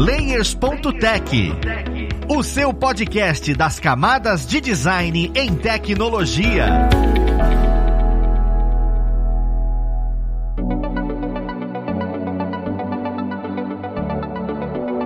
Layers.tech, o seu podcast das camadas de design em tecnologia.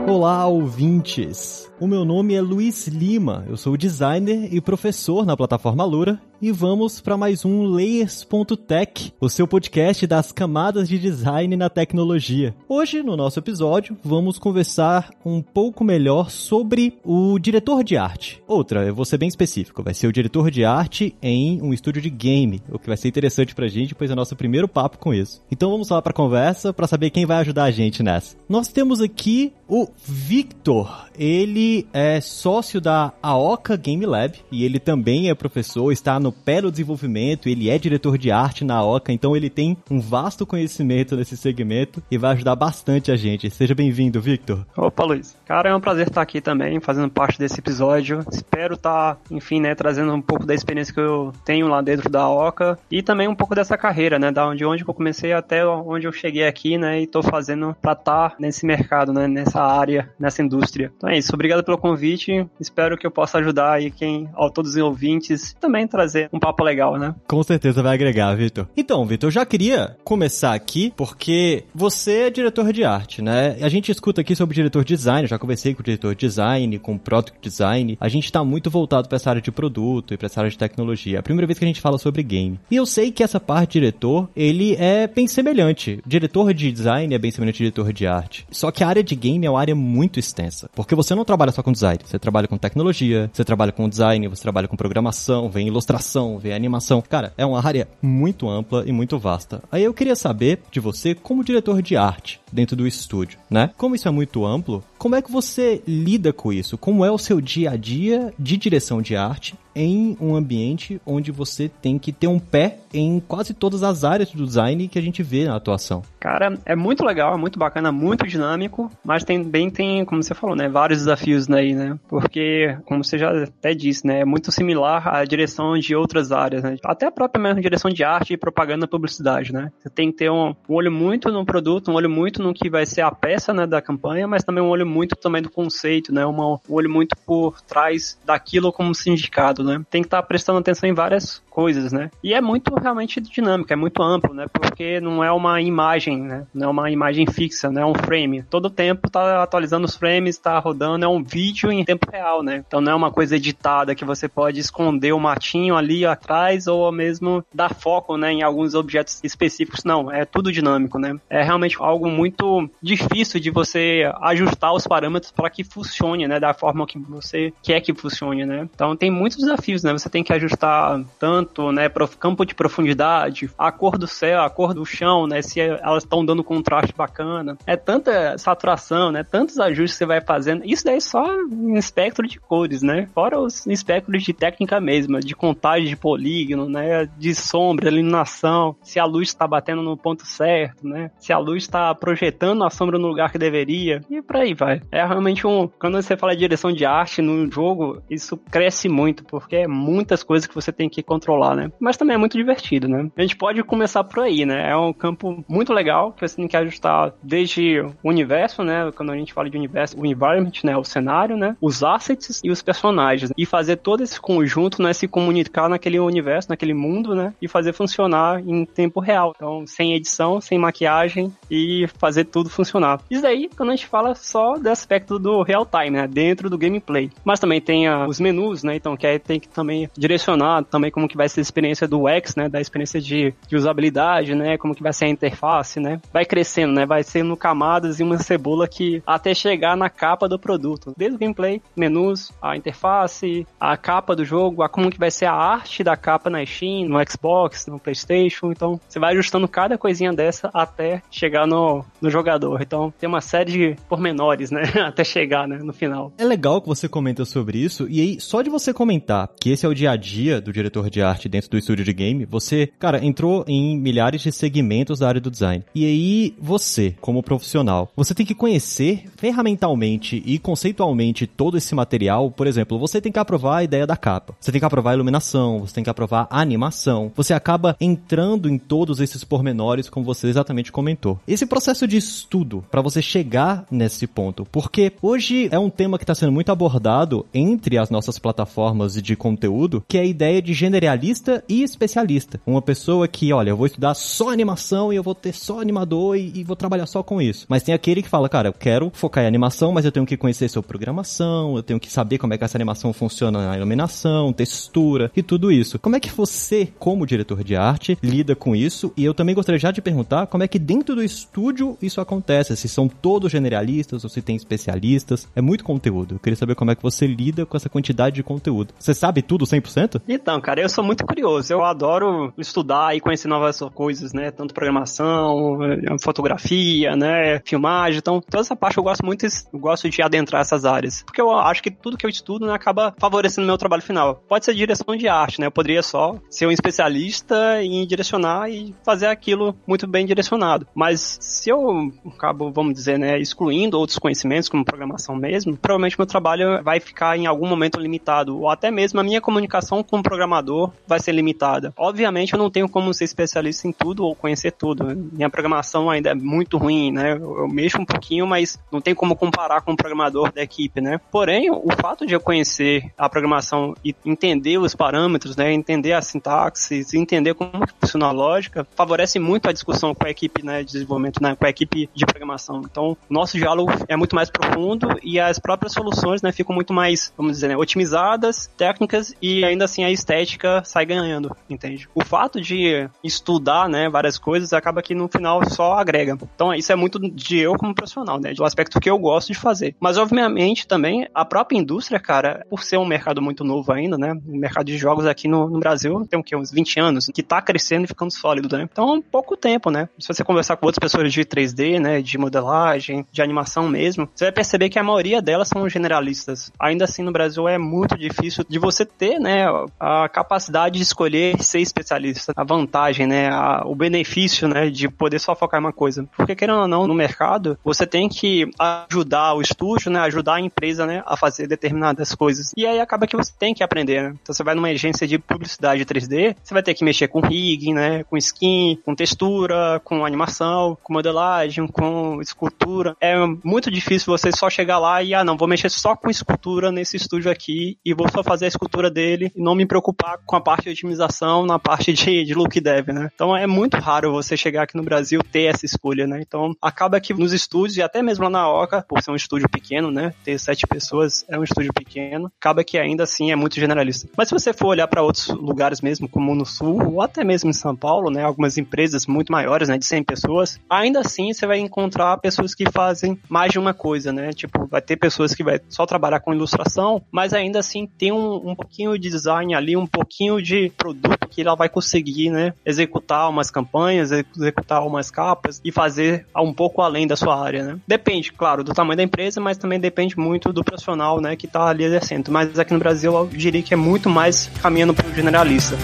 Olá, ouvintes! O meu nome é Luiz Lima, eu sou designer e professor na plataforma Lura e vamos para mais um Layers.tech, o seu podcast das camadas de design na tecnologia. Hoje, no nosso episódio, vamos conversar um pouco melhor sobre o diretor de arte. Outra, eu vou ser bem específico, vai ser o diretor de arte em um estúdio de game, o que vai ser interessante pra gente, pois é nosso primeiro papo com isso. Então vamos lá pra conversa para saber quem vai ajudar a gente nessa. Nós temos aqui o Victor, ele é sócio da Aoka Game Lab e ele também é professor, está no pé do desenvolvimento, ele é diretor de arte na Aoka, então ele tem um vasto conhecimento nesse segmento e vai ajudar bastante a gente. Seja bem-vindo, Victor. Opa, Luiz. Cara, é um prazer estar aqui também, fazendo parte desse episódio. Espero estar, enfim, né, trazendo um pouco da experiência que eu tenho lá dentro da Aoka e também um pouco dessa carreira, né, da onde, onde eu comecei até onde eu cheguei aqui, né, e estou fazendo para estar nesse mercado, né, nessa área, nessa indústria. Então é isso, obrigado pelo convite. Espero que eu possa ajudar aí quem, ao todos os ouvintes, também trazer um papo legal, né? Com certeza vai agregar, Vitor. Então, Vitor, eu já queria começar aqui porque você é diretor de arte, né? A gente escuta aqui sobre diretor de design, já conversei com o diretor de design, com o product design. A gente tá muito voltado para essa área de produto e para essa área de tecnologia. É a primeira vez que a gente fala sobre game. E eu sei que essa parte de diretor, ele é bem semelhante. Diretor de design é bem semelhante ao diretor de arte. Só que a área de game é uma área muito extensa, porque você não trabalha só com design, você trabalha com tecnologia, você trabalha com design, você trabalha com programação, vem ilustração, vem animação. Cara, é uma área muito ampla e muito vasta. Aí eu queria saber de você, como diretor de arte dentro do estúdio, né? Como isso é muito amplo, como é que você lida com isso? Como é o seu dia a dia de direção de arte em um ambiente onde você tem que ter um pé em quase todas as áreas do design que a gente vê na atuação. Cara, é muito legal, é muito bacana, muito dinâmico, mas também tem, como você falou, né, vários desafios aí, né? Porque, como você já até disse, né, é muito similar à direção de outras áreas, né? Até a própria mesma direção de arte, propaganda publicidade, né? Você tem que ter um, um olho muito no produto, um olho muito no que vai ser a peça, né, da campanha, mas também um olho muito também do conceito, né? Um olho muito por trás daquilo como sindicado, né? Tem que estar tá prestando atenção em várias coisas, né? E é muito realmente dinâmico, é muito amplo, né? Porque não é uma imagem, né? Não é uma imagem fixa, não é um frame. Todo tempo tá atualizando os frames, tá rodando, é um vídeo em tempo real, né? Então não é uma coisa editada que você pode esconder o matinho ali atrás ou mesmo dar foco, né, em alguns objetos específicos. Não, é tudo dinâmico, né? É realmente algo muito difícil de você ajustar os parâmetros para que funcione, né, da forma que você quer que funcione, né? Então tem muitos desafios, né? Você tem que ajustar tanto né, campo de profundidade, a cor do céu, a cor do chão, né, se elas estão dando contraste bacana. É tanta saturação, né, tantos ajustes que você vai fazendo. Isso daí é só em espectro de cores, né? Fora os espectros de técnica mesmo, de contagem de polígono, né, de sombra, iluminação, se a luz está batendo no ponto certo, né? Se a luz está projetando a sombra no lugar que deveria e por aí vai. É realmente um, quando você fala de direção de arte no jogo, isso cresce muito porque é muitas coisas que você tem que controlar né? Mas também é muito divertido, né? A gente pode começar por aí, né? É um campo muito legal que você tem que ajustar desde o universo, né? Quando a gente fala de universo, o environment, né? O cenário, né? Os assets e os personagens. E fazer todo esse conjunto, né? Se comunicar naquele universo, naquele mundo, né? E fazer funcionar em tempo real. Então, sem edição, sem maquiagem e fazer tudo funcionar. Isso aí, quando a gente fala só do aspecto do real time, né? Dentro do gameplay. Mas também tem a, os menus, né? Então, que aí tem que também direcionar também como que vai ser a experiência do UX, né, da experiência de, de usabilidade, né, como que vai ser a interface, né, vai crescendo, né, vai sendo camadas e uma cebola que até chegar na capa do produto, desde o gameplay, menus, a interface, a capa do jogo, a como que vai ser a arte da capa na Steam, no Xbox, no PlayStation, então você vai ajustando cada coisinha dessa até chegar no, no jogador, então tem uma série de pormenores, né, até chegar, né, no final. É legal que você comenta sobre isso, e aí, só de você comentar que esse é o dia a dia do diretor de arte dentro do estúdio de game, você, cara, entrou em milhares de segmentos da área do design. E aí, você, como profissional, você tem que conhecer ferramentalmente e conceitualmente todo esse material. Por exemplo, você tem que aprovar a ideia da capa, você tem que aprovar a iluminação, você tem que aprovar a animação. Você acaba entrando em todos esses pormenores, como você exatamente comentou. Esse processo de estudo para você chegar nesse ponto, porque hoje é um tema que está sendo muito abordado entre as nossas plataformas de conteúdo, que é a ideia de generalista e especialista. Uma pessoa que, olha, eu vou estudar só animação e eu vou ter só animador e, e vou trabalhar só com isso. Mas tem aquele que fala, cara, eu quero focar em animação, mas eu tenho que conhecer sua programação, eu tenho que saber como é que essa animação funciona na iluminação, textura e tudo isso. Como é que você, como diretor de arte, lida com isso? E eu também gostaria já de perguntar como é que dentro do estúdio isso acontece, se são todos generalistas ou se tem especialistas. É muito conteúdo. Eu queria saber como é que você lida com essa quantidade de conteúdo. Você sabe tudo 100%? Então, cara, eu sou muito curioso. Eu adoro estudar e conhecer novas coisas, né? Tanto programação, fotografia, né? Filmagem. Então, toda essa parte eu gosto muito, eu gosto de adentrar essas áreas. Porque eu acho que tudo que eu estudo né, acaba favorecendo meu trabalho final. Pode ser direção de arte, né? Eu poderia só ser um especialista em direcionar e fazer aquilo muito bem direcionado. Mas se eu acabo, vamos dizer, né, excluindo outros conhecimentos, como programação mesmo, provavelmente meu trabalho vai ficar em algum momento limitado. Ou até mesmo a minha comunicação com o programador vai ser limitada. Obviamente eu não tenho como ser especialista em tudo ou conhecer tudo. Minha programação ainda é muito ruim, né? Eu mexo um pouquinho, mas não tem como comparar com o programador da equipe, né? Porém, o fato de eu conhecer a programação e entender os parâmetros, né? Entender a sintaxe, entender como funciona a lógica, favorece muito a discussão com a equipe né, de desenvolvimento, né? Com a equipe de programação. Então, nosso diálogo é muito mais profundo e as próprias soluções, né? Ficam muito mais, vamos dizer, né, otimizadas, técnicas e ainda assim a estética sai ganhando, entende? O fato de estudar, né, várias coisas acaba que no final só agrega. Então, isso é muito de eu como profissional, né? Do aspecto que eu gosto de fazer. Mas, obviamente, também a própria indústria, cara, por ser um mercado muito novo ainda, né? O mercado de jogos aqui no, no Brasil tem o quê? Uns 20 anos, que tá crescendo e ficando sólido, né? Então, pouco tempo, né? Se você conversar com outras pessoas de 3D, né? De modelagem, de animação mesmo, você vai perceber que a maioria delas são generalistas. Ainda assim, no Brasil é muito difícil de você ter, né? A capacidade de escolher ser especialista. A vantagem, né? A, o benefício, né? De poder só focar em uma coisa. Porque, querendo ou não, no mercado, você tem que ajudar o estúdio, né? Ajudar a empresa, né? A fazer determinadas coisas. E aí acaba que você tem que aprender, né? Então você vai numa agência de publicidade 3D, você vai ter que mexer com rigging, né? Com skin, com textura, com animação, com modelagem, com escultura. É muito difícil você só chegar lá e, ah, não, vou mexer só com escultura nesse estúdio aqui e vou só fazer a escultura dele e não me preocupar com a parte de otimização na parte de, de look dev, né? Então é muito raro você chegar aqui no Brasil ter essa escolha, né? Então acaba que nos estúdios e até mesmo lá na Oca, por ser um estúdio pequeno, né? Ter sete pessoas é um estúdio pequeno, acaba que ainda assim é muito generalista. Mas se você for olhar para outros lugares mesmo, como no Sul, ou até mesmo em São Paulo, né? Algumas empresas muito maiores, né? De 100 pessoas, ainda assim você vai encontrar pessoas que fazem mais de uma coisa, né? Tipo, vai ter pessoas que vai só trabalhar com ilustração, mas ainda assim tem um, um pouquinho de design ali, um pouquinho de produto que ela vai conseguir, né? Executar umas campanhas, executar umas capas e fazer um pouco além da sua área, né? Depende, claro, do tamanho da empresa, mas também depende muito do profissional, né? Que tá ali exercendo. Mas aqui no Brasil eu diria que é muito mais caminhando para o generalista.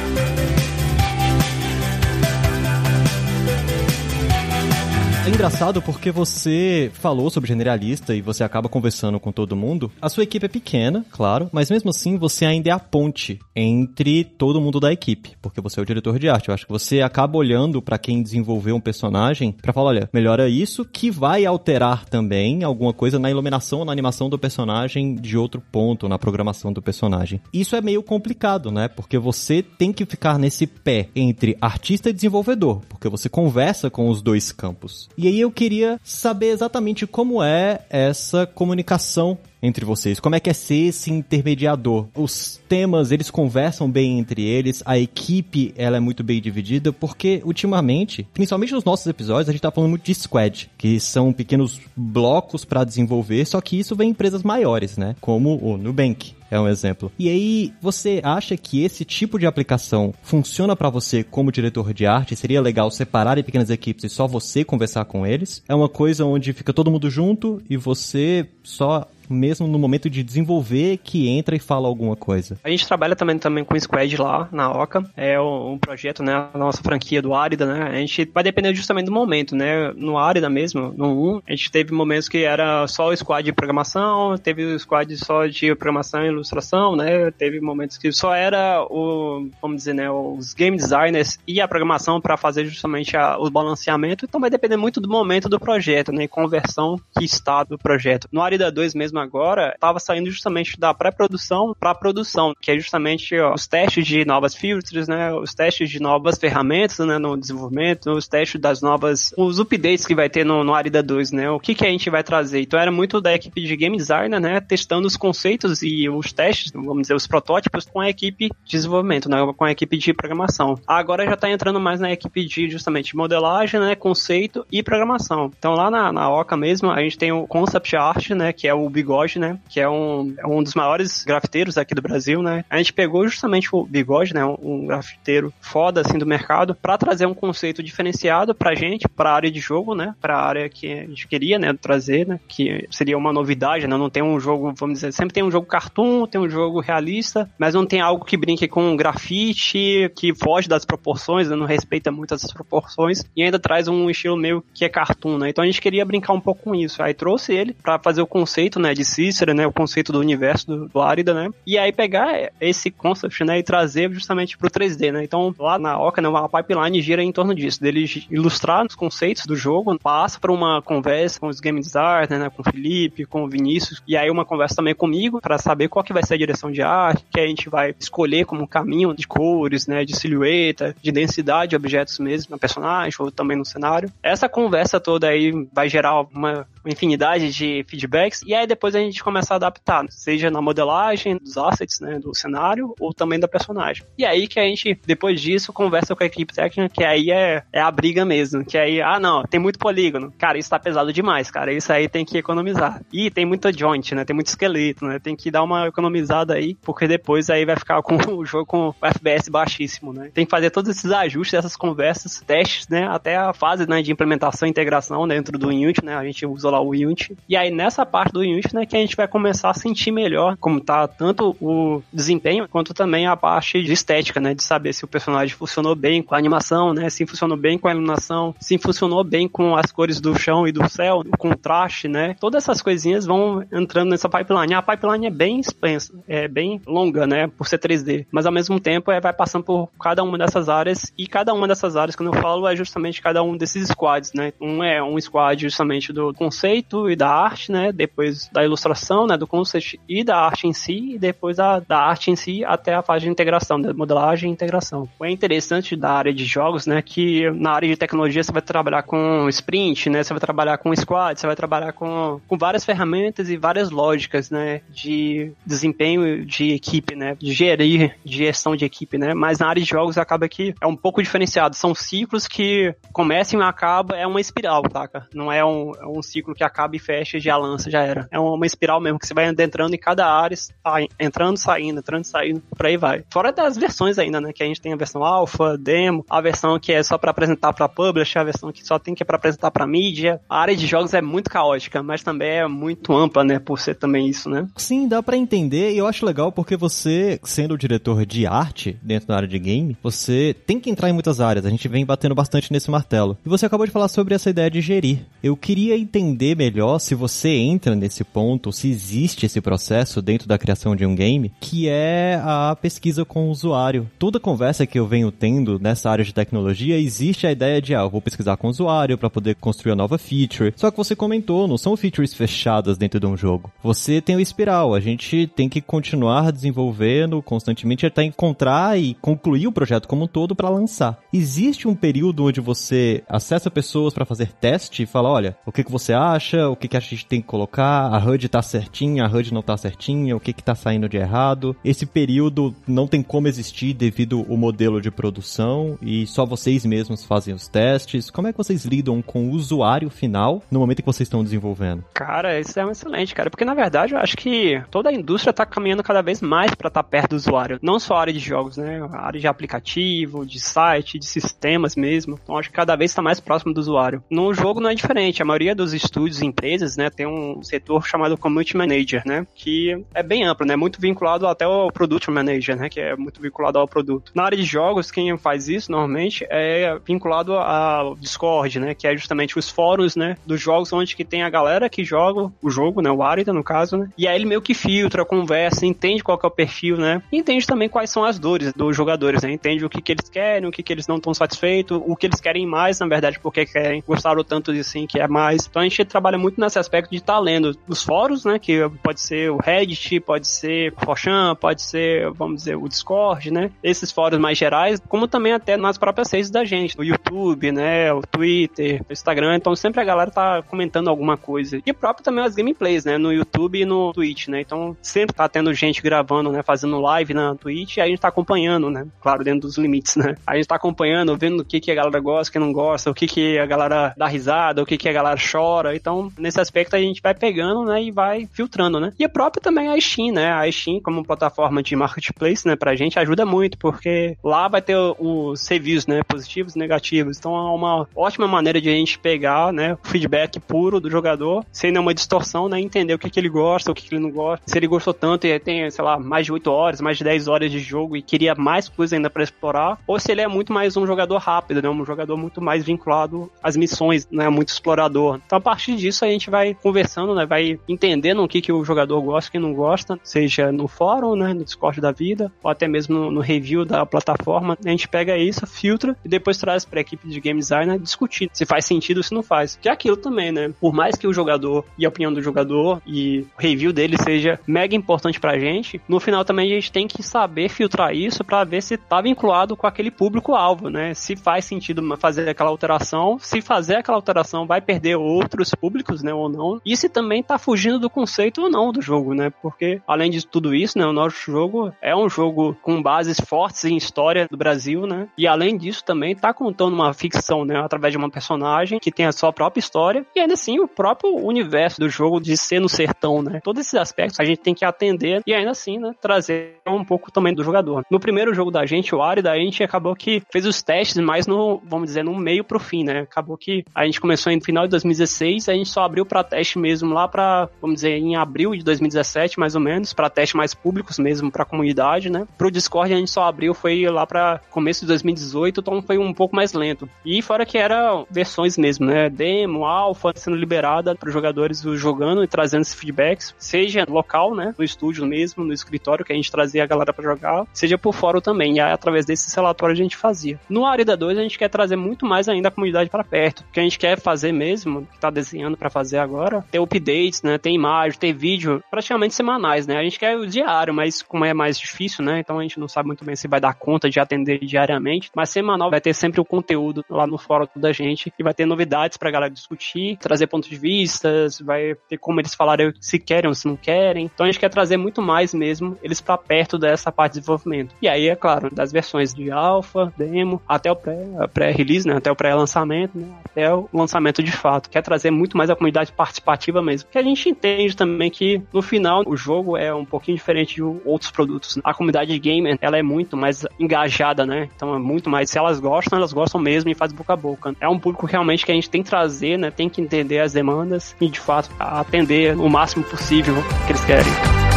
Engraçado porque você falou sobre generalista e você acaba conversando com todo mundo. A sua equipe é pequena, claro, mas mesmo assim você ainda é a ponte entre todo mundo da equipe, porque você é o diretor de arte. Eu acho que você acaba olhando para quem desenvolveu um personagem para falar, olha, melhora isso que vai alterar também alguma coisa na iluminação ou na animação do personagem de outro ponto, na programação do personagem. Isso é meio complicado, né? Porque você tem que ficar nesse pé entre artista e desenvolvedor, porque você conversa com os dois campos. E aí eu queria saber exatamente como é essa comunicação entre vocês? Como é que é ser esse intermediador? Os temas, eles conversam bem entre eles, a equipe, ela é muito bem dividida, porque ultimamente, principalmente nos nossos episódios, a gente tá falando muito de squad, que são pequenos blocos para desenvolver, só que isso vem em empresas maiores, né? Como o Nubank é um exemplo. E aí, você acha que esse tipo de aplicação funciona para você como diretor de arte? Seria legal separar em pequenas equipes e só você conversar com eles? É uma coisa onde fica todo mundo junto e você só mesmo no momento de desenvolver que entra e fala alguma coisa? A gente trabalha também, também com Squad lá na Oca. É um projeto, né? A nossa franquia do Árida, né? A gente vai depender justamente do momento, né? No Árida mesmo, no 1, a gente teve momentos que era só o squad de programação, teve o squad só de programação e ilustração, né? Teve momentos que só era o, vamos dizer, né? Os game designers e a programação para fazer justamente a, o balanceamento. Então vai depender muito do momento do projeto, né? E conversão que está do projeto. No Arida 2 mesmo agora, estava saindo justamente da pré-produção para produção, que é justamente ó, os testes de novas features, né? Os testes de novas ferramentas, né? No desenvolvimento, os testes das novas, os updates que vai ter no, no Arida 2, né? O que que a gente vai trazer? Então era muito da equipe de game designer, né? Testando os conceitos e os testes, vamos dizer, os protótipos com a equipe de desenvolvimento, né? Com a equipe de programação. Agora já está entrando mais na equipe de justamente modelagem, né? Conceito e programação. Então lá na, na Oca mesmo, a gente tem o concept art, né? Que é o Bigode, né? Que é um, é um dos maiores grafiteiros aqui do Brasil, né? A gente pegou justamente o Bigode, né? Um, um grafiteiro foda, assim, do mercado, para trazer um conceito diferenciado pra gente, pra área de jogo, né? Pra área que a gente queria, né? Trazer, né? Que seria uma novidade, né? Não tem um jogo, vamos dizer, sempre tem um jogo cartoon, tem um jogo realista, mas não tem algo que brinque com grafite, que foge das proporções, né? não respeita muito essas proporções, e ainda traz um estilo meio que é cartoon, né? Então a gente queria brincar um pouco com isso. Aí trouxe ele para fazer o conceito, né, de Cícero, né? O conceito do universo do, do Árida, né? E aí pegar esse concept, né? E trazer justamente pro 3D, né? Então lá na Oca, né? A pipeline gira em torno disso, dele ilustrar os conceitos do jogo, passa para uma conversa com os game designers, né? Com o Felipe, com o Vinícius, e aí uma conversa também comigo para saber qual que vai ser a direção de arte, que a gente vai escolher como caminho de cores, né? De silhueta, de densidade de objetos mesmo na personagem ou também no cenário. Essa conversa toda aí vai gerar uma infinidade de feedbacks e aí depois a gente começa a adaptar, seja na modelagem dos assets, né, do cenário ou também da personagem. E aí que a gente, depois disso, conversa com a equipe técnica, que aí é, é a briga mesmo, que aí, ah não, tem muito polígono. Cara, isso tá pesado demais, cara, isso aí tem que economizar. E tem muita joint, né, tem muito esqueleto, né, tem que dar uma economizada aí, porque depois aí vai ficar com o jogo com FPS baixíssimo, né. Tem que fazer todos esses ajustes, essas conversas, testes, né, até a fase, né, de implementação e integração dentro do Unity, né, a gente usa lá o Unity. E aí nessa parte do Unity, né, que a gente vai começar a sentir melhor como tá tanto o desempenho quanto também a parte de estética, né, de saber se o personagem funcionou bem com a animação, né, se funcionou bem com a iluminação, se funcionou bem com as cores do chão e do céu, o contraste, né. Todas essas coisinhas vão entrando nessa pipeline. A pipeline é bem expensa, é bem longa, né, por ser 3D, mas ao mesmo tempo é, vai passando por cada uma dessas áreas e cada uma dessas áreas que eu falo é justamente cada um desses squads, né. Um é um squad justamente do conceito e da arte, né, depois da ilustração, né, do conceito e da arte em si, e depois da, da arte em si até a fase de integração, da modelagem e integração. É interessante da área de jogos, né, que na área de tecnologia você vai trabalhar com sprint, né, você vai trabalhar com squad, você vai trabalhar com, com várias ferramentas e várias lógicas, né, de desempenho de equipe, né, de gerir, de gestão de equipe, né, mas na área de jogos acaba que é um pouco diferenciado, são ciclos que começam e acabam, é uma espiral, tá? Não é um, é um ciclo que acaba e fecha e já lança, já era. É uma espiral mesmo, que você vai entrando em cada área, sai, entrando, saindo, entrando, saindo, por aí vai. Fora das versões ainda, né, que a gente tem a versão alfa, demo, a versão que é só para apresentar para publisher, a versão que só tem que é para apresentar para mídia. A área de jogos é muito caótica, mas também é muito ampla, né, por ser também isso, né? Sim, dá para entender e eu acho legal porque você, sendo o diretor de arte dentro da área de game, você tem que entrar em muitas áreas. A gente vem batendo bastante nesse martelo. E você acabou de falar sobre essa ideia de gerir. Eu queria entender melhor se você entra nesse ponto, se existe esse processo dentro da criação de um game, que é a pesquisa com o usuário. Toda conversa que eu venho tendo nessa área de tecnologia, existe a ideia de, ah, eu vou pesquisar com o usuário para poder construir a nova feature. Só que você comentou, não são features fechadas dentro de um jogo. Você tem o espiral, a gente tem que continuar desenvolvendo constantemente até encontrar e concluir o projeto como um todo para lançar. Existe um período onde você acessa pessoas para fazer teste e fala, olha, o que, que você acha, o que, que a gente tem que colocar, a HUD tá certinha, a HUD não tá certinha, o que que tá saindo de errado. Esse período não tem como existir devido ao modelo de produção e só vocês mesmos fazem os testes. Como é que vocês lidam com o usuário final no momento que vocês estão desenvolvendo? Cara, isso é um excelente, cara, porque na verdade eu acho que toda a indústria tá caminhando cada vez mais para estar tá perto do usuário. Não só a área de jogos, né? A área de aplicativo, de site, de sistemas mesmo. Então acho que cada vez está mais próximo do usuário. No jogo não é diferente. A maioria dos estúdios estúdios empresas, né, tem um setor chamado Community Manager, né, que é bem amplo, né, muito vinculado até ao Product Manager, né, que é muito vinculado ao produto. Na área de jogos, quem faz isso normalmente é vinculado ao Discord, né, que é justamente os fóruns, né, dos jogos onde que tem a galera que joga o jogo, né, o Arida no caso, né, e aí ele meio que filtra, conversa, entende qual é o perfil, né, e entende também quais são as dores dos jogadores, né, entende o que que eles querem, o que que eles não estão satisfeitos, o que eles querem mais, na verdade, porque querem, gostaram tanto de assim, que é mais. Então a gente trabalha muito nesse aspecto de estar tá lendo os fóruns, né, que pode ser o Reddit, pode ser o Forchan, pode ser, vamos dizer, o Discord, né, esses fóruns mais gerais, como também até nas próprias redes da gente, no YouTube, né, o Twitter, o Instagram, então sempre a galera tá comentando alguma coisa. E próprio também as gameplays, né, no YouTube e no Twitch, né, então sempre tá tendo gente gravando, né, fazendo live na Twitch e a gente tá acompanhando, né, claro, dentro dos limites, né, a gente tá acompanhando, vendo o que que a galera gosta, o que não gosta, o que que a galera dá risada, o que que a galera chora, então nesse aspecto a gente vai pegando, né, e vai filtrando, né. E a própria também a Steam, né, a Steam como plataforma de marketplace, né, pra gente ajuda muito, porque lá vai ter os reviews, né, positivos e negativos, então é uma ótima maneira de a gente pegar, né, o feedback puro do jogador, sem nenhuma distorção, né, entender o que que ele gosta, o que que ele não gosta, se ele gostou tanto e tem, sei lá, mais de 8 horas, mais de 10 horas de jogo e queria mais coisa ainda para explorar, ou se ele é muito mais um jogador rápido, né, um jogador muito mais vinculado às missões, né, muito explorador. Então a partir disso a gente vai conversando, né, vai entendendo o que que o jogador gosta, o que não gosta, seja no fórum, né, no Discord da vida, ou até mesmo no, no review da plataforma, a gente pega isso, filtra e depois traz para a equipe de game designer discutir se faz sentido ou se não faz. Que é aquilo também, né? Por mais que o jogador e a opinião do jogador e o review dele seja mega importante pra gente, no final também a gente tem que saber filtrar isso para ver se tá vinculado com aquele público-alvo, né? Se faz sentido fazer aquela alteração, se fazer aquela alteração vai perder outros públicos, né, ou não, e se também tá fugindo do conceito ou não do jogo, né? Porque além de tudo isso, né, o nosso jogo é um jogo com bases fortes em história do Brasil, né? E além disso também tá contando uma ficção, né, através de uma personagem que tem a sua própria história e ainda assim o próprio universo do jogo de ser no sertão, né? Todos esses aspectos a gente tem que atender e ainda assim, né, trazer um pouco também do jogador. No primeiro jogo da gente, o Arida, a gente acabou que fez os testes mais no, vamos dizer, no meio pro fim, né? Acabou que a gente começou no final de 2016, a gente só abriu para teste mesmo lá para, vamos dizer, em abril de 2017, mais ou menos, para teste mais públicos mesmo para comunidade, né? Pro Discord a gente só abriu foi lá para começo de 2018, então foi um pouco mais lento. E fora que era versões mesmo, né? Demo, alfa sendo liberada para jogadores jogando e trazendo esses feedbacks, seja local, né? No estúdio mesmo, no escritório que a gente trazia a galera para jogar, seja por fora também. E aí, através desses relatórios a gente fazia. No Arida 2 a gente quer trazer muito mais ainda a comunidade para perto. O que a gente quer fazer mesmo, que tá desenhando para fazer agora, ter updates, né? Ter imagem, ter vídeo, praticamente semanais, né? A gente quer o diário, mas como é mais difícil, né? Então a gente não sabe muito bem se vai dar conta de atender diariamente, mas semanal vai ter sempre o conteúdo lá no fórum da gente e vai ter novidades pra galera discutir, trazer pontos de vista, vai ter como eles falarem se querem ou se não querem. Então a gente quer trazer muito mais mesmo eles para perto dessa parte de desenvolvimento. E aí, é claro, das versões de alpha, demo, até o pré-release, pré né? Até o pré-lançamento, né? Até o lançamento de fato. Quer trazer muito mais a comunidade participativa mesmo. Que a gente entende também que no final o jogo é um pouquinho diferente de outros produtos. A comunidade de gamer, ela é muito mais engajada, né? Então é muito mais. Se elas gostam, elas gostam mesmo e faz boca a boca. É um público realmente que a gente tem que trazer, né? Tem que entender as demandas e de fato atender o máximo possível que eles querem.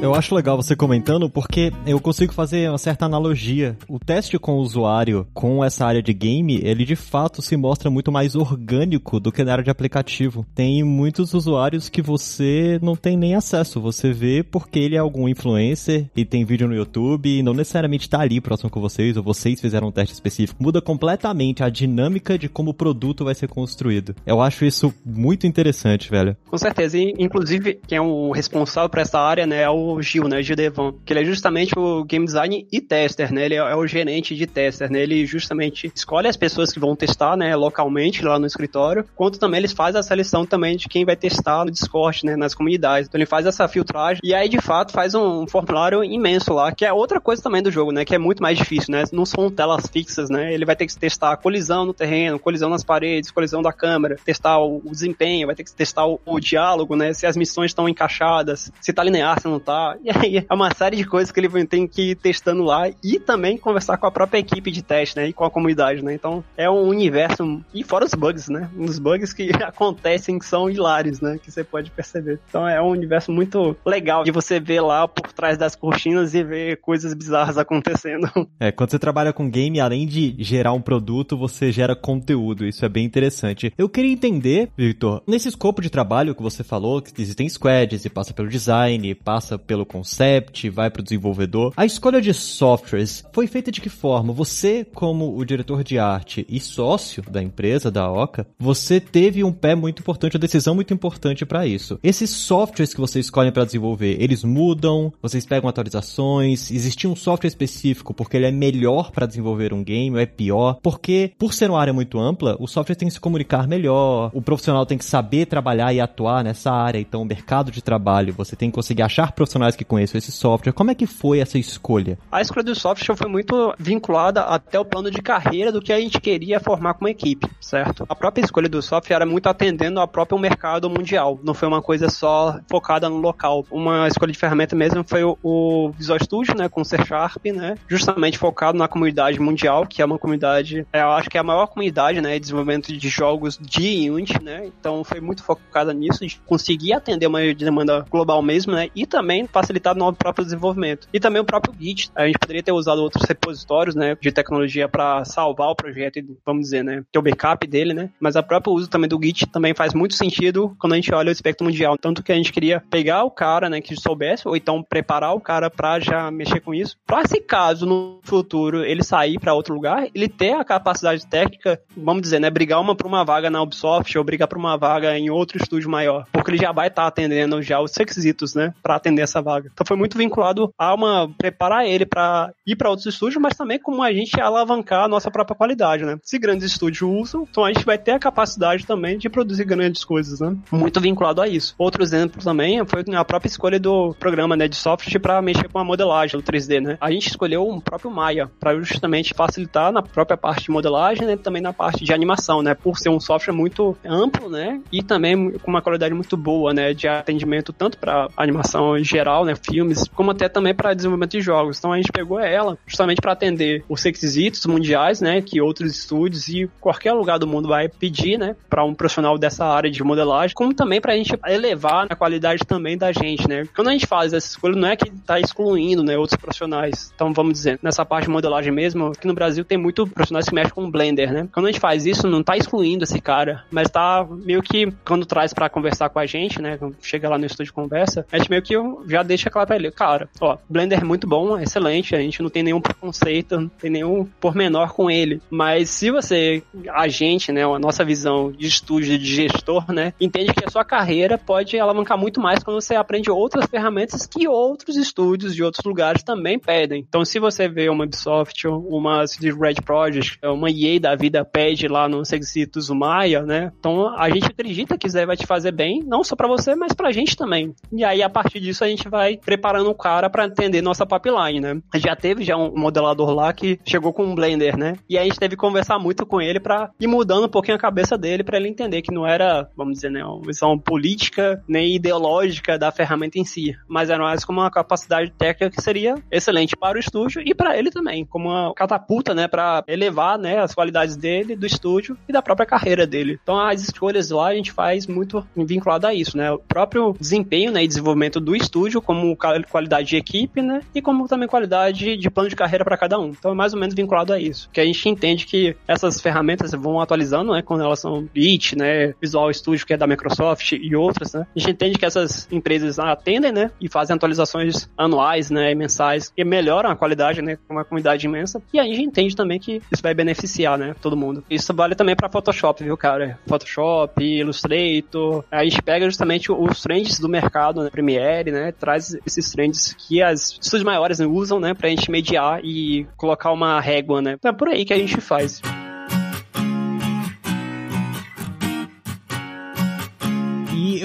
Eu acho legal você comentando porque eu consigo fazer uma certa analogia. O teste com o usuário com essa área de game, ele de fato se mostra muito mais orgânico do que na área de aplicativo. Tem muitos usuários que você não tem nem acesso, você vê porque ele é algum influencer e tem vídeo no YouTube e não necessariamente tá ali próximo com vocês ou vocês fizeram um teste específico. Muda completamente a dinâmica de como o produto vai ser construído. Eu acho isso muito interessante, velho. Com certeza, inclusive quem é o responsável por essa área, né, é o o Gil, né, Gil Devan, que ele é justamente o game design e tester, né, ele é, é o gerente de tester, né, ele justamente escolhe as pessoas que vão testar, né, localmente lá no escritório, quanto também eles fazem a seleção também de quem vai testar no Discord, né, nas comunidades. Então ele faz essa filtragem e aí de fato faz um, formulário imenso lá, que é outra coisa também do jogo, né, que é muito mais difícil, né, não são telas fixas, né, ele vai ter que testar colisão no terreno, colisão nas paredes, colisão da câmera, testar o, o desempenho, vai ter que testar o, o diálogo, né, se as missões estão encaixadas, se tá linear, se não tá, testar. E aí é uma série de coisas que ele tem que ir testando lá e também conversar com a própria equipe de teste, né? E com a comunidade, né? Então é um universo. E fora os bugs, né? Os bugs que acontecem que são hilários, né? Que você pode perceber. Então é um universo muito legal de você ver lá por trás das cortinas e ver coisas bizarras acontecendo. É, quando você trabalha com game, além de gerar um produto, você gera conteúdo. Isso é bem interessante. Eu queria entender, Victor, nesse escopo de trabalho que você falou, que existem squads e passa pelo design, passa pelo concept, vai pro desenvolvedor. A escolha de softwares foi feita de que forma? Você, como o diretor de arte e sócio da empresa, da Oca, você teve um pé muito importante, uma decisão muito importante para isso. Esses softwares que vocês escolhem para desenvolver, eles mudam? Vocês pegam atualizações? Existe um software específico porque ele é melhor para desenvolver um game ou é pior? Porque, por ser uma área muito ampla, o software tem que se comunicar melhor, o profissional tem que saber trabalhar e atuar nessa área, então o mercado de trabalho, você tem que conseguir achar profissionais que conheçam esse software. Como é que foi essa escolha? A escolha do software foi muito vinculada até o plano de carreira do que a gente queria formar como equipe, certo? A própria escolha do software era muito atendendo ao próprio mercado mundial, não foi uma coisa só focada no local. Uma escolha de ferramenta mesmo foi o Visual Studio, né, com C Sharp, né, justamente focado na comunidade mundial, que é uma comunidade, é, eu acho que é a maior comunidade, né, de desenvolvimento de jogos de Unity, né, então foi muito focada nisso, de conseguir atender uma demanda global mesmo, né, e também facilitar no próprio desenvolvimento. E também o próprio Git, a gente poderia ter usado outros repositórios, né, de tecnologia para salvar o projeto, vamos dizer, né, ter o backup dele, né, mas a próprio uso também do Git também faz muito sentido quando a gente olha o espectro mundial, tanto que a gente queria pegar o cara, né, que soubesse, ou então preparar o cara para já mexer com isso, para se caso no futuro ele sair para outro lugar, ele ter a capacidade técnica, vamos dizer, né, brigar uma para uma vaga na Ubisoft ou brigar para uma vaga em outro estúdio maior, porque ele já vai estar tá atendendo já os requisitos, né, para atender essa vaga. Então foi muito vinculado a uma preparar ele para ir para outros estúdios, mas também como a gente alavancar a nossa própria qualidade, né? Se grandes estúdios usam, então a gente vai ter a capacidade também de produzir grandes coisas, né? Muito vinculado a isso. Outro exemplo também foi a própria escolha do programa, né, de software para mexer com a modelagem, o 3D, né? A gente escolheu o próprio Maya para justamente facilitar na própria parte de modelagem, né, também na parte de animação, né? Por ser um software muito amplo, né? E também com uma qualidade muito boa, né, de atendimento tanto para animação em geral, né, filmes, como até também para desenvolvimento de jogos. Então a gente pegou ela justamente para atender os requisitos mundiais, né, que outros estúdios e qualquer lugar do mundo vai pedir, né, para um profissional dessa área de modelagem, como também para a gente elevar a qualidade também da gente, né? Quando a gente faz essa escolha, não é que está excluindo, né, outros profissionais. Então vamos dizer, nessa parte de modelagem mesmo, aqui no Brasil tem muito profissionais que mexem com Blender, né? Quando a gente faz isso, não está excluindo esse cara, mas está meio que quando traz para conversar com a gente, né, chega lá no estúdio de conversa, a gente meio que já deixa claro para ele, cara, ó, Blender é muito bom, é excelente, a gente não tem nenhum preconceito, não tem nenhum pormenor com ele, mas se você, a gente, né, a nossa visão de estúdio, de gestor, né, entende que a sua carreira pode alavancar muito mais quando você aprende outras ferramentas que outros estúdios de outros lugares também pedem. Então, se você vê uma Ubisoft, uma CD Red Project, uma EA da vida pede lá nos requisitos o Maia, né, então a gente acredita que isso aí vai te fazer bem, não só para você, mas pra gente também. E aí, a partir disso, a gente vai preparando o cara para entender nossa pipeline, né. Já teve já um modelador lá que chegou com um Blender, né, e a gente teve que conversar muito com ele para ir mudando um pouquinho a cabeça dele para ele entender que não era, vamos dizer, né, uma visão política nem ideológica da ferramenta em si, mas era mais como uma capacidade técnica que seria excelente para o estúdio e para ele também, como uma catapulta, né, para elevar, né, as qualidades dele, do estúdio e da própria carreira dele. Então as escolhas lá a gente faz muito vinculado a isso, né, o próprio desempenho, né, e desenvolvimento do estúdio como qualidade de equipe, né, e como também qualidade de plano de carreira para cada um. Então é mais ou menos vinculado a isso, que a gente entende que essas ferramentas vão atualizando, né, com relação ao Git, né, Visual Studio que é da Microsoft e outras, né. A gente entende que essas empresas atendem, né, e fazem atualizações anuais, né, mensais, que melhoram a qualidade, né, com uma comunidade imensa. E a gente entende também que isso vai beneficiar, né, todo mundo. Isso vale também para Photoshop, viu, cara? Photoshop, Illustrator. A gente pega justamente os trends do mercado, né, Premiere, né, traz esses trends que as estúdios maiores né, usam, né, pra gente mediar e colocar uma régua, né. É por aí que a gente faz.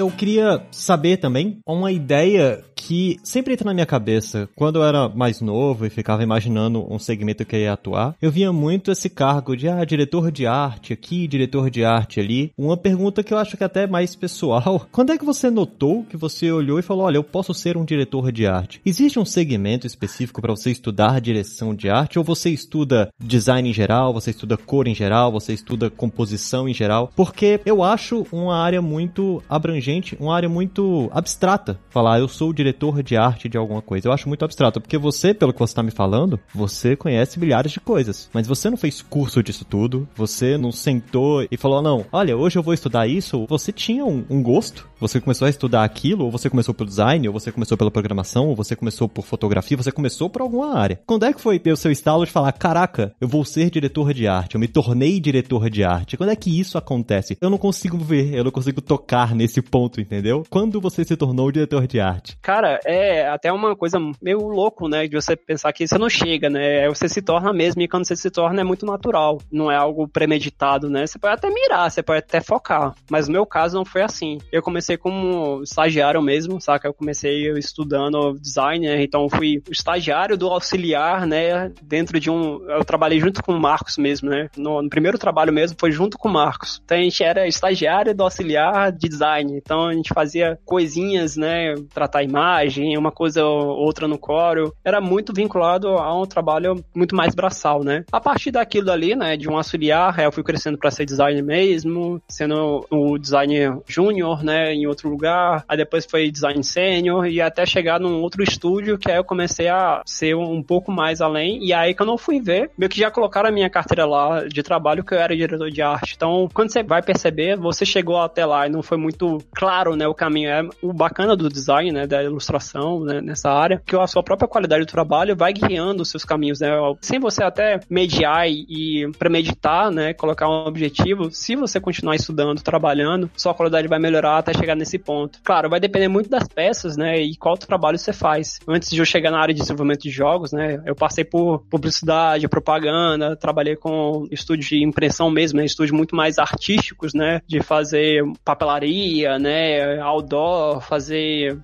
Eu queria saber também uma ideia que sempre entra na minha cabeça. Quando eu era mais novo e ficava imaginando um segmento que eu ia atuar, eu via muito esse cargo de, ah, diretor de arte aqui, diretor de arte ali. Uma pergunta que eu acho que é até mais pessoal. Quando é que você notou que você olhou e falou, olha, eu posso ser um diretor de arte? Existe um segmento específico para você estudar direção de arte ou você estuda design em geral, você estuda cor em geral, você estuda composição em geral? Porque eu acho uma área muito abrangente, uma área muito abstrata. Falar, eu sou o diretor de arte de alguma coisa. Eu acho muito abstrato, porque você, pelo que você está me falando, você conhece milhares de coisas, mas você não fez curso disso tudo, você não sentou e falou, não, olha, hoje eu vou estudar isso. Você tinha um, um gosto, você começou a estudar aquilo, ou você começou pelo design, ou você começou pela programação, ou você começou por fotografia, você começou por alguma área. Quando é que foi ter o seu estalo de falar, caraca, eu vou ser diretor de arte, eu me tornei diretor de arte? Quando é que isso acontece? Eu não consigo ver, eu não consigo tocar nesse ponto, entendeu? Quando você se tornou diretor de arte? Cara, é até uma coisa meio louco, né? De você pensar que você não chega, né? Você se torna mesmo, e quando você se torna é muito natural. Não é algo premeditado, né? Você pode até mirar, você pode até focar. Mas no meu caso não foi assim. Eu comecei como estagiário mesmo, saca? Eu comecei estudando design, né? Então fui estagiário do auxiliar, né? Dentro de um. Eu trabalhei junto com o Marcos mesmo, né? No, no primeiro trabalho mesmo foi junto com o Marcos. Então a gente era estagiário do auxiliar de design. Então a gente fazia coisinhas, né? Tratar imagem, uma coisa ou outra no Corel. Era muito vinculado a um trabalho muito mais braçal, né? A partir daquilo ali, né? De um auxiliar, eu fui crescendo para ser designer mesmo, sendo o designer júnior, né? Em outro lugar. Aí depois foi design sênior e até chegar num outro estúdio que aí eu comecei a ser um pouco mais além. E aí que eu não fui ver, meio que já colocaram a minha carteira lá de trabalho que eu era diretor de arte. Então, quando você vai perceber, você chegou até lá e não foi muito claro, né? O caminho é o bacana do design, né? Da ilustração, né? Nessa área, que a sua própria qualidade do trabalho vai guiando os seus caminhos, né? Sem você até mediar e, premeditar, né? Colocar um objetivo, se você continuar estudando, trabalhando, sua qualidade vai melhorar até chegar nesse ponto. Claro, vai depender muito das peças, né? E qual trabalho você faz. Antes de eu chegar na área de desenvolvimento de jogos, né? Eu passei por publicidade, propaganda, trabalhei com estúdios de impressão mesmo, né? Estúdios muito mais artísticos, né? De fazer papelaria, né? Outdoor, fazer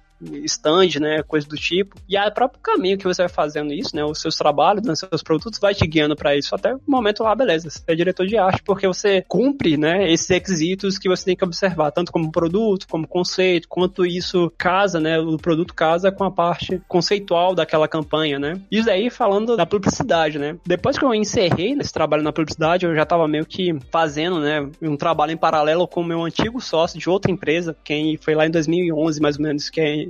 stand, né, coisa do tipo. E o próprio caminho que você vai fazendo isso, né, os seus trabalhos, né, seus produtos vai te guiando para isso. Até o momento lá, beleza, você é diretor de arte porque você cumpre, né, esses requisitos que você tem que observar, tanto como produto, como conceito, quanto isso casa, né, o produto casa com a parte conceitual daquela campanha, né. Isso aí falando da publicidade, né. Depois que eu encerrei esse trabalho na publicidade, eu já tava meio que fazendo, né, um trabalho em paralelo com o meu antigo sócio de outra empresa, quem foi lá em 2011, mais ou menos, que é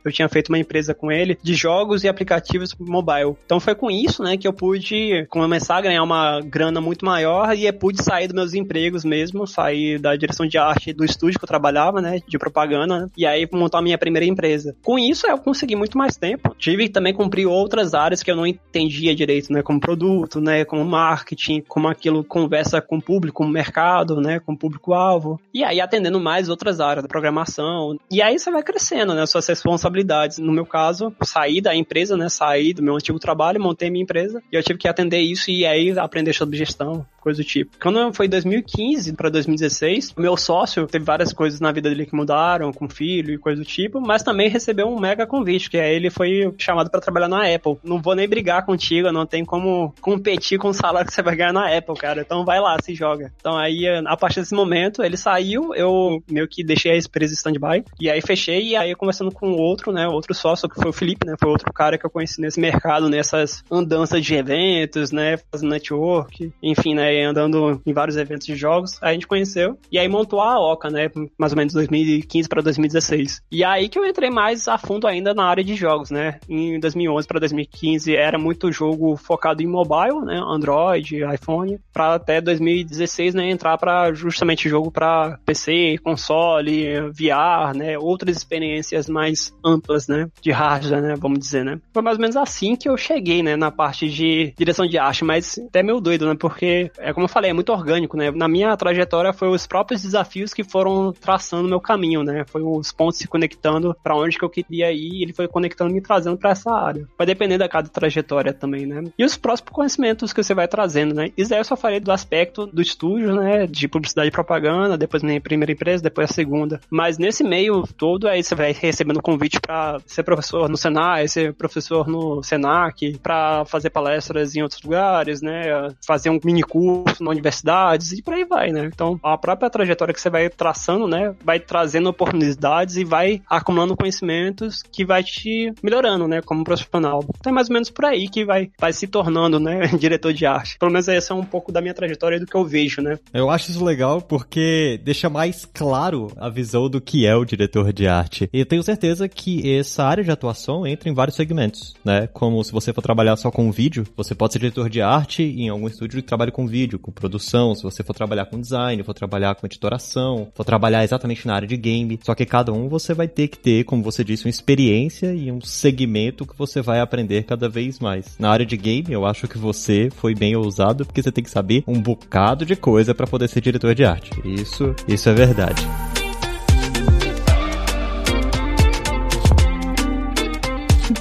eu tinha feito uma empresa com ele de jogos e aplicativos mobile. Então foi com isso, né, que eu pude começar a ganhar uma grana muito maior e pude sair dos meus empregos mesmo, sair da direção de arte do estúdio que eu trabalhava, né, de propaganda, né, e aí montar a minha primeira empresa. Com isso eu consegui muito mais tempo. Tive que também cumprir outras áreas que eu não entendia direito, né, como produto, né, como marketing, como aquilo conversa com o público, com o mercado, né, com o público-alvo. E aí atendendo mais outras áreas da programação. E aí você vai crescendo, né, suas responsabilidades. No meu caso, saí da empresa, né? Saí do meu antigo trabalho, montei minha empresa e eu tive que atender isso e aí aprender sobre gestão, coisa do tipo. Quando foi 2015 para 2016, meu sócio teve várias coisas na vida dele que mudaram, com filho e coisa do tipo, mas também recebeu um mega convite, que aí ele foi chamado para trabalhar na Apple. Não vou nem brigar contigo, não tem como competir com o salário que você vai ganhar na Apple, cara. Então vai lá, se joga. Então aí, a partir desse momento, ele saiu, eu meio que deixei a empresa stand-by, e aí fechei, e aí conversando com outro, né, outro sócio, que foi o Felipe, né, foi outro cara que eu conheci nesse mercado, nessas andanças de eventos, né, fazendo network, enfim, né, andando em vários eventos de jogos, aí a gente conheceu, e aí montou a Oca, né, mais ou menos 2015 para 2016. E aí que eu entrei mais a fundo ainda na área de jogos, né, em 2011 para 2015 era muito jogo focado em mobile, né, Android, iPhone, para até 2016, né, entrar para justamente jogo para PC, console, VR, né, outras experiências mais amplas, né? De hardware, né? Vamos dizer, né? Foi mais ou menos assim que eu cheguei, né? Na parte de direção de arte, mas até meio doido, né? Porque, é como eu falei, é muito orgânico, né? Na minha trajetória foi os próprios desafios que foram traçando meu caminho, né? Foi os pontos se conectando para onde que eu queria ir e ele foi conectando me trazendo para essa área. Vai depender da cada trajetória também, né? E os próximos conhecimentos que você vai trazendo, né? Isso aí eu só falei do aspecto do estúdio, né? De publicidade e propaganda, depois minha primeira empresa, depois a segunda. Mas nesse meio todo, aí você vai recebendo convite para ser professor no Senai, ser professor no Senac, para fazer palestras em outros lugares, né? Fazer um mini curso na universidades e por aí vai, né? Então, a própria trajetória que você vai traçando, né? Vai trazendo oportunidades e vai acumulando conhecimentos que vai te melhorando, né? Como profissional. Então é mais ou menos por aí que vai, vai se tornando, né? Diretor de arte. Pelo menos essa é um pouco da minha trajetória do que eu vejo, né? Eu acho isso legal porque deixa mais claro a visão do que é o diretor de arte. E eu tenho certeza que essa área de atuação entra em vários segmentos, né? Como se você for trabalhar só com vídeo, você pode ser diretor de arte em algum estúdio que trabalha com vídeo, com produção, se você for trabalhar com design, for trabalhar com editoração, for trabalhar exatamente na área de game. Só que cada um você vai ter que ter, como você disse, uma experiência e um segmento que você vai aprender cada vez mais. Na área de game, eu acho que você foi bem ousado porque você tem que saber um bocado de coisa para poder ser diretor de arte. Isso, isso é verdade.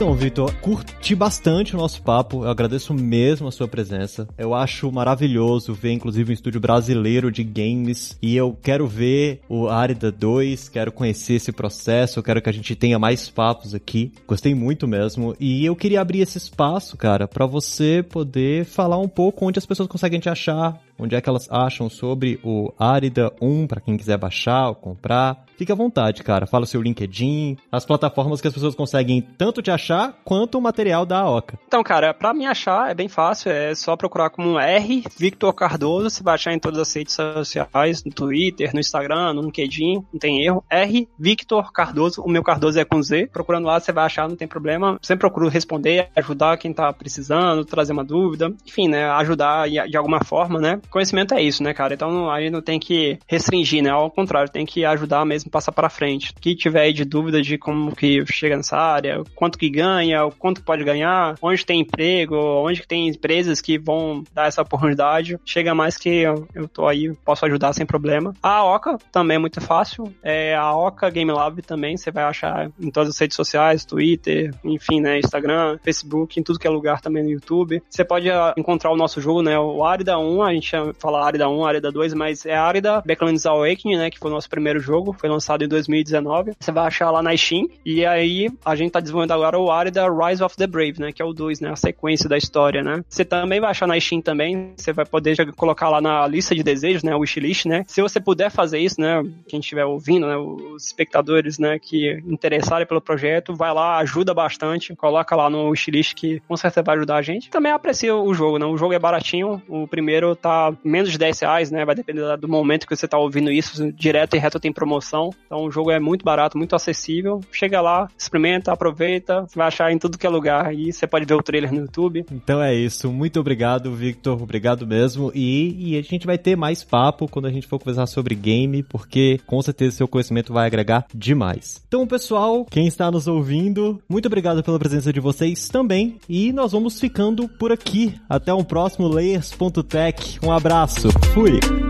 Então, Vitor, curti bastante o nosso papo. Eu agradeço mesmo a sua presença. Eu acho maravilhoso ver, inclusive, um estúdio brasileiro de games. E eu quero ver o Arida 2, quero conhecer esse processo, eu quero que a gente tenha mais papos aqui. Gostei muito mesmo. E eu queria abrir esse espaço, cara, para você poder falar um pouco onde as pessoas conseguem te achar, onde é que elas acham sobre o Arida 1 para quem quiser baixar ou comprar. Fique à vontade, cara. Fala o seu LinkedIn, as plataformas que as pessoas conseguem tanto te achar quanto o material da Oca. Então, cara, para me achar é bem fácil, é só procurar como R Victor Cardoso, vai achar em todas as redes sociais, no Twitter, no Instagram, no LinkedIn, não tem erro. R Victor Cardoso, o meu Cardoso é com Z. Procurando lá você vai achar, não tem problema. Sempre procuro responder, ajudar quem tá precisando, trazer uma dúvida, enfim, né, ajudar de alguma forma, né? Conhecimento é isso, né, cara? Então aí não tem que restringir, né? Ao contrário, tem que ajudar mesmo passar para frente. Quem tiver aí de dúvida de como que chega nessa área, quanto que ganha, o quanto pode ganhar, onde tem emprego, onde tem empresas que vão dar essa oportunidade, chega mais que eu, eu tô aí, posso ajudar sem problema. A Oca também é muito fácil, é a Oca Game Lab também, você vai achar em todas as redes sociais, Twitter, enfim, né, Instagram, Facebook, em tudo que é lugar também no YouTube. Você pode ah, encontrar o nosso jogo, né, o Arida 1, a gente fala Arida 1, Arida 2, mas é Arida Backlands Awakening, né, que foi o nosso primeiro jogo, foi lançado lançado em 2019. Você vai achar lá na Steam. E aí a gente tá desenvolvendo agora o Arida Rise of the Brave, né? Que é o 2, né? A sequência da história, né? Você também vai achar na Steam também. Você vai poder colocar lá na lista de desejos, né? Wishlist, né? Se você puder fazer isso, né? Quem estiver ouvindo, né? Os espectadores, né? Que interessarem pelo projeto, vai lá, ajuda bastante. Coloca lá no wishlist que com certeza vai ajudar a gente. Também aprecia o jogo, né? O jogo é baratinho. O primeiro tá menos de 10 reais, né? Vai depender do momento que você tá ouvindo isso. Direto e reto tem promoção. Então o jogo é muito barato, muito acessível. Chega lá, experimenta, aproveita, vai achar em tudo que é lugar e você pode ver o trailer no YouTube. Então é isso. Muito obrigado, Victor. Obrigado mesmo. E, e a gente vai ter mais papo quando a gente for conversar sobre game, porque com certeza seu conhecimento vai agregar demais. Então, pessoal, quem está nos ouvindo, muito obrigado pela presença de vocês também. E nós vamos ficando por aqui. Até um próximo Layers.tech. Um abraço. Fui!